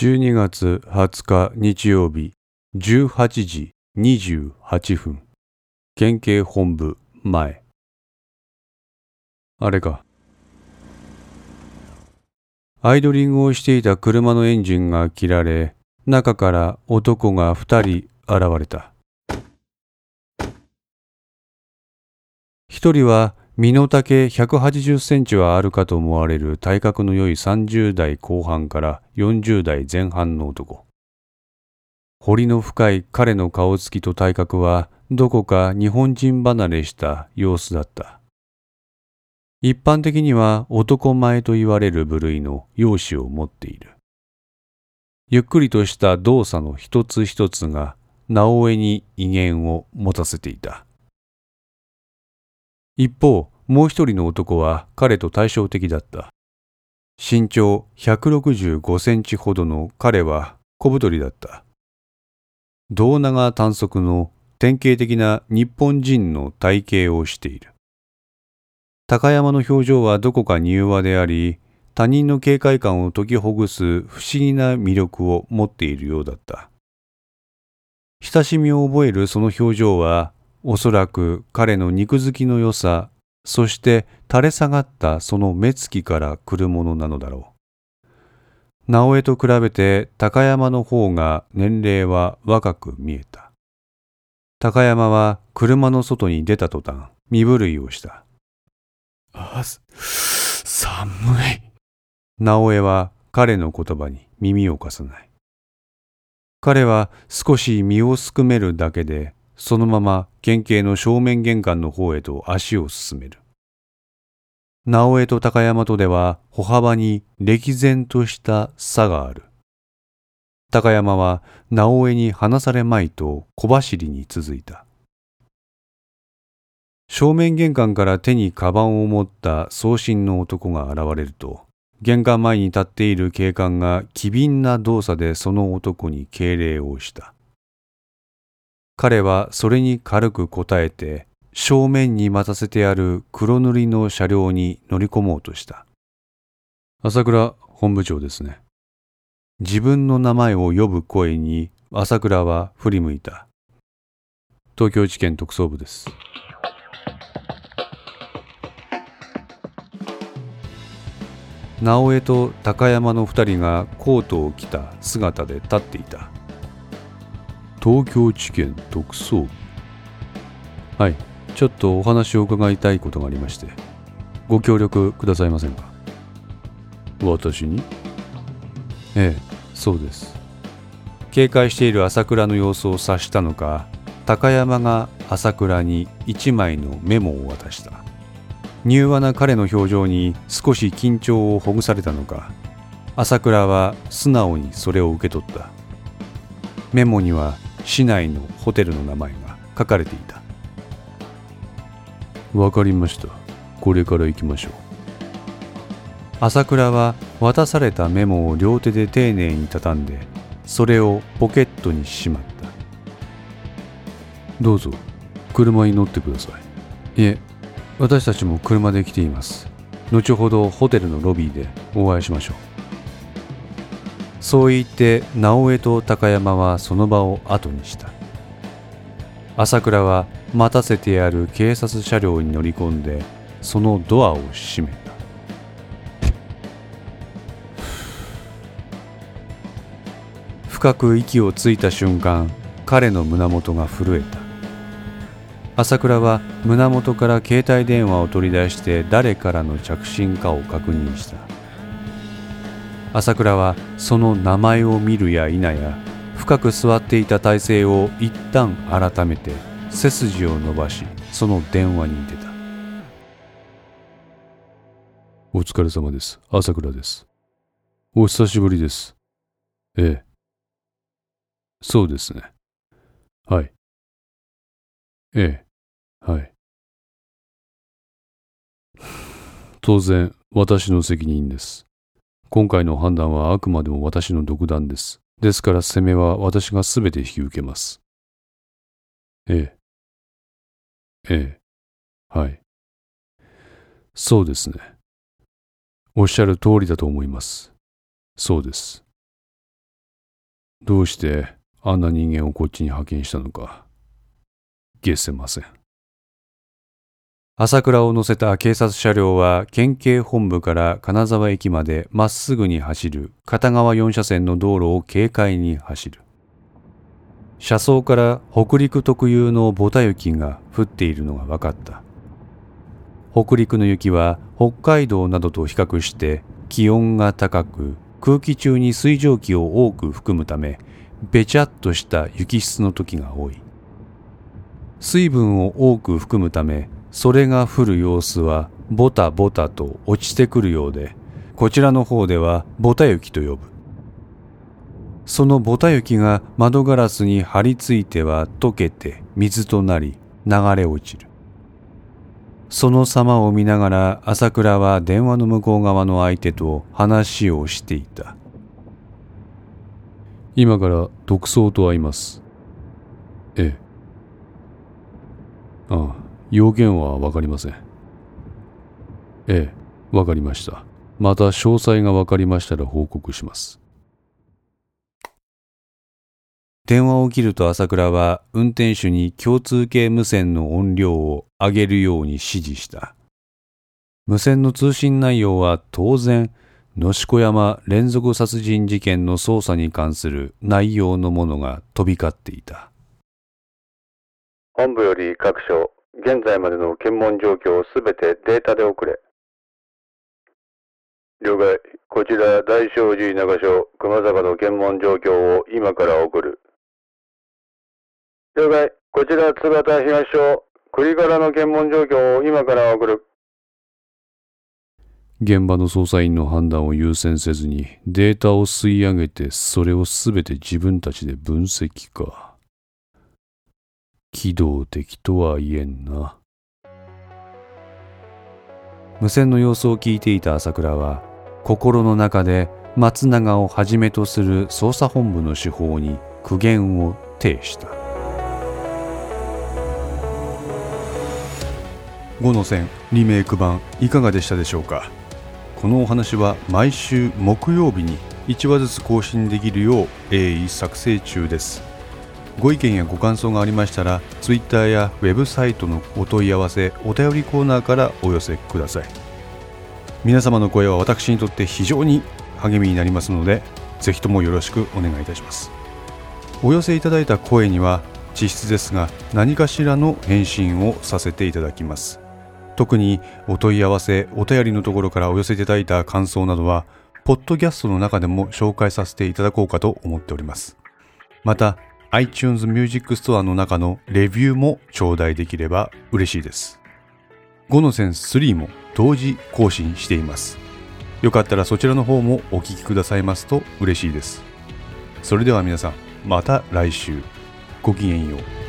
12月20日日曜日18時28分。県警本部前。あれか。アイドリングをしていた車のエンジンが切られ中から男が2人現れた。一人は身の丈180センチはあるかと思われる体格の良い30代後半から40代前半の男。彫りの深い彼の顔つきと体格はどこか日本人離れした様子だった。一般的には男前と言われる部類の容姿を持っている。ゆっくりとした動作の一つ一つが直江に威厳を持たせていた。一方、もう一人の男は彼と対照的だった。身長165センチほどの彼は小太りだった。胴長短足の典型的な日本人の体型をしている。高山の表情はどこか柔和であり、他人の警戒感を解きほぐす不思議な魅力を持っているようだった。親しみを覚えるその表情はおそらく彼の肉付きの良さ、そして垂れ下がったその目つきから来るものなのだろう。直江と比べて高山の方が年齢は若く見えた。高山は車の外に出た途端、身震いをした。あ、寒い。直江は彼の言葉に耳を貸さない。彼は少し身をすくめるだけでそのまま県警の正面玄関の方へと足を進める。直江と高山とでは歩幅に歴然とした差がある。高山は直江に離されまいと小走りに続いた。正面玄関から手にカバンを持った送信の男が現れると、玄関前に立っている警官が機敏な動作でその男に敬礼をした。彼はそれに軽く答えて正面に待たせてある黒塗りの車両に乗り込もうとした。朝倉本部長ですね。自分の名前を呼ぶ声に朝倉は振り向いた。東京地検特捜部です。直江と高山の二人がコートを着た姿で立っていた。東京地検特捜部。はい。ちょっとお話を伺いたいことがありまして。ご協力くださいませんか？私に？ええそうです。警戒している朝倉の様子を察したのか高山が朝倉に一枚のメモを渡した。柔和な彼の表情に少し緊張をほぐされたのか朝倉は素直にそれを受け取った。メモには市内のホテルの名前が書かれていた。わかりました。これから行きましょう。朝倉は渡されたメモを両手で丁寧に畳んでそれをポケットにしまった。どうぞ車に乗ってください。いえ私たちも車で来ています。後ほどホテルのロビーでお会いしましょう。そう言って直江と高山はその場を後にした。朝倉は待たせてある警察車両に乗り込んでそのドアを閉めた。深く息をついた瞬間彼の胸元が震えた。朝倉は胸元から携帯電話を取り出して誰からの着信かを確認した。朝倉はその名前を見るや否や深く座っていた体勢を一旦改めて背筋を伸ばしその電話に出た。お疲れ様です。朝倉です。お久しぶりです。ええ。そうですね。はい。ええ。はい。当然私の責任です。今回の判断はあくまでも私の独断です。ですから責めは私がすべて引き受けます。ええ。ええ。はい。そうですね。おっしゃる通りだと思います。そうです。どうしてあんな人間をこっちに派遣したのか、消せません。朝倉を乗せた警察車両は県警本部から金沢駅までまっすぐに走る片側4車線の道路を軽快に走る。車窓から北陸特有のボタ雪が降っているのが分かった。北陸の雪は北海道などと比較して気温が高く空気中に水蒸気を多く含むためべちゃっとした雪質の時が多い。水分を多く含むためそれが降る様子はボタボタと落ちてくるようで、こちらの方ではボタ雪と呼ぶ。そのボタ雪が窓ガラスに張り付いては溶けて水となり流れ落ちる。その様を見ながら朝倉は電話の向こう側の相手と話をしていた。今から独走と会います。ええ。ああ。要件はわかりません。ええ、わかりました。また詳細がわかりましたら報告します。電話を切ると朝倉は運転手に共通系無線の音量を上げるように指示した。無線の通信内容は当然、野子山連続殺人事件の捜査に関する内容のものが飛び交っていた。本部より各所現在までの検問状況をすべてデータで送れ。了解。こちら大正寺長署熊坂の検問状況を今から送る。了解。こちら津形東署栗柄の検問状況を今から送る。現場の捜査員の判断を優先せずにデータを吸い上げてそれをすべて自分たちで分析か。機動的とは言えんな。無線の様子を聞いていた朝倉は、心の中で松永をはじめとする捜査本部の手法に苦言を呈した。5の線リメイク版いかがでしたでしょうか？このお話は毎週木曜日に1話ずつ更新できるよう鋭意作成中です。ご意見やご感想がありましたら Twitter やウェブサイトのお問い合わせお便りコーナーからお寄せください。皆様の声は私にとって非常に励みになりますのでぜひともよろしくお願いいたします。お寄せいただいた声には実質ですが何かしらの返信をさせていただきます。特にお問い合わせお便りのところからお寄せいただいた感想などはポッドキャストの中でも紹介させていただこうかと思っております。また iTunes Music Store の中のレビューも頂戴できれば嬉しいです。5のセンス3も同時更新しています。よかったらそちらの方もお聴きくださいますと嬉しいです。それでは皆さん、また来週。ごきげんよう。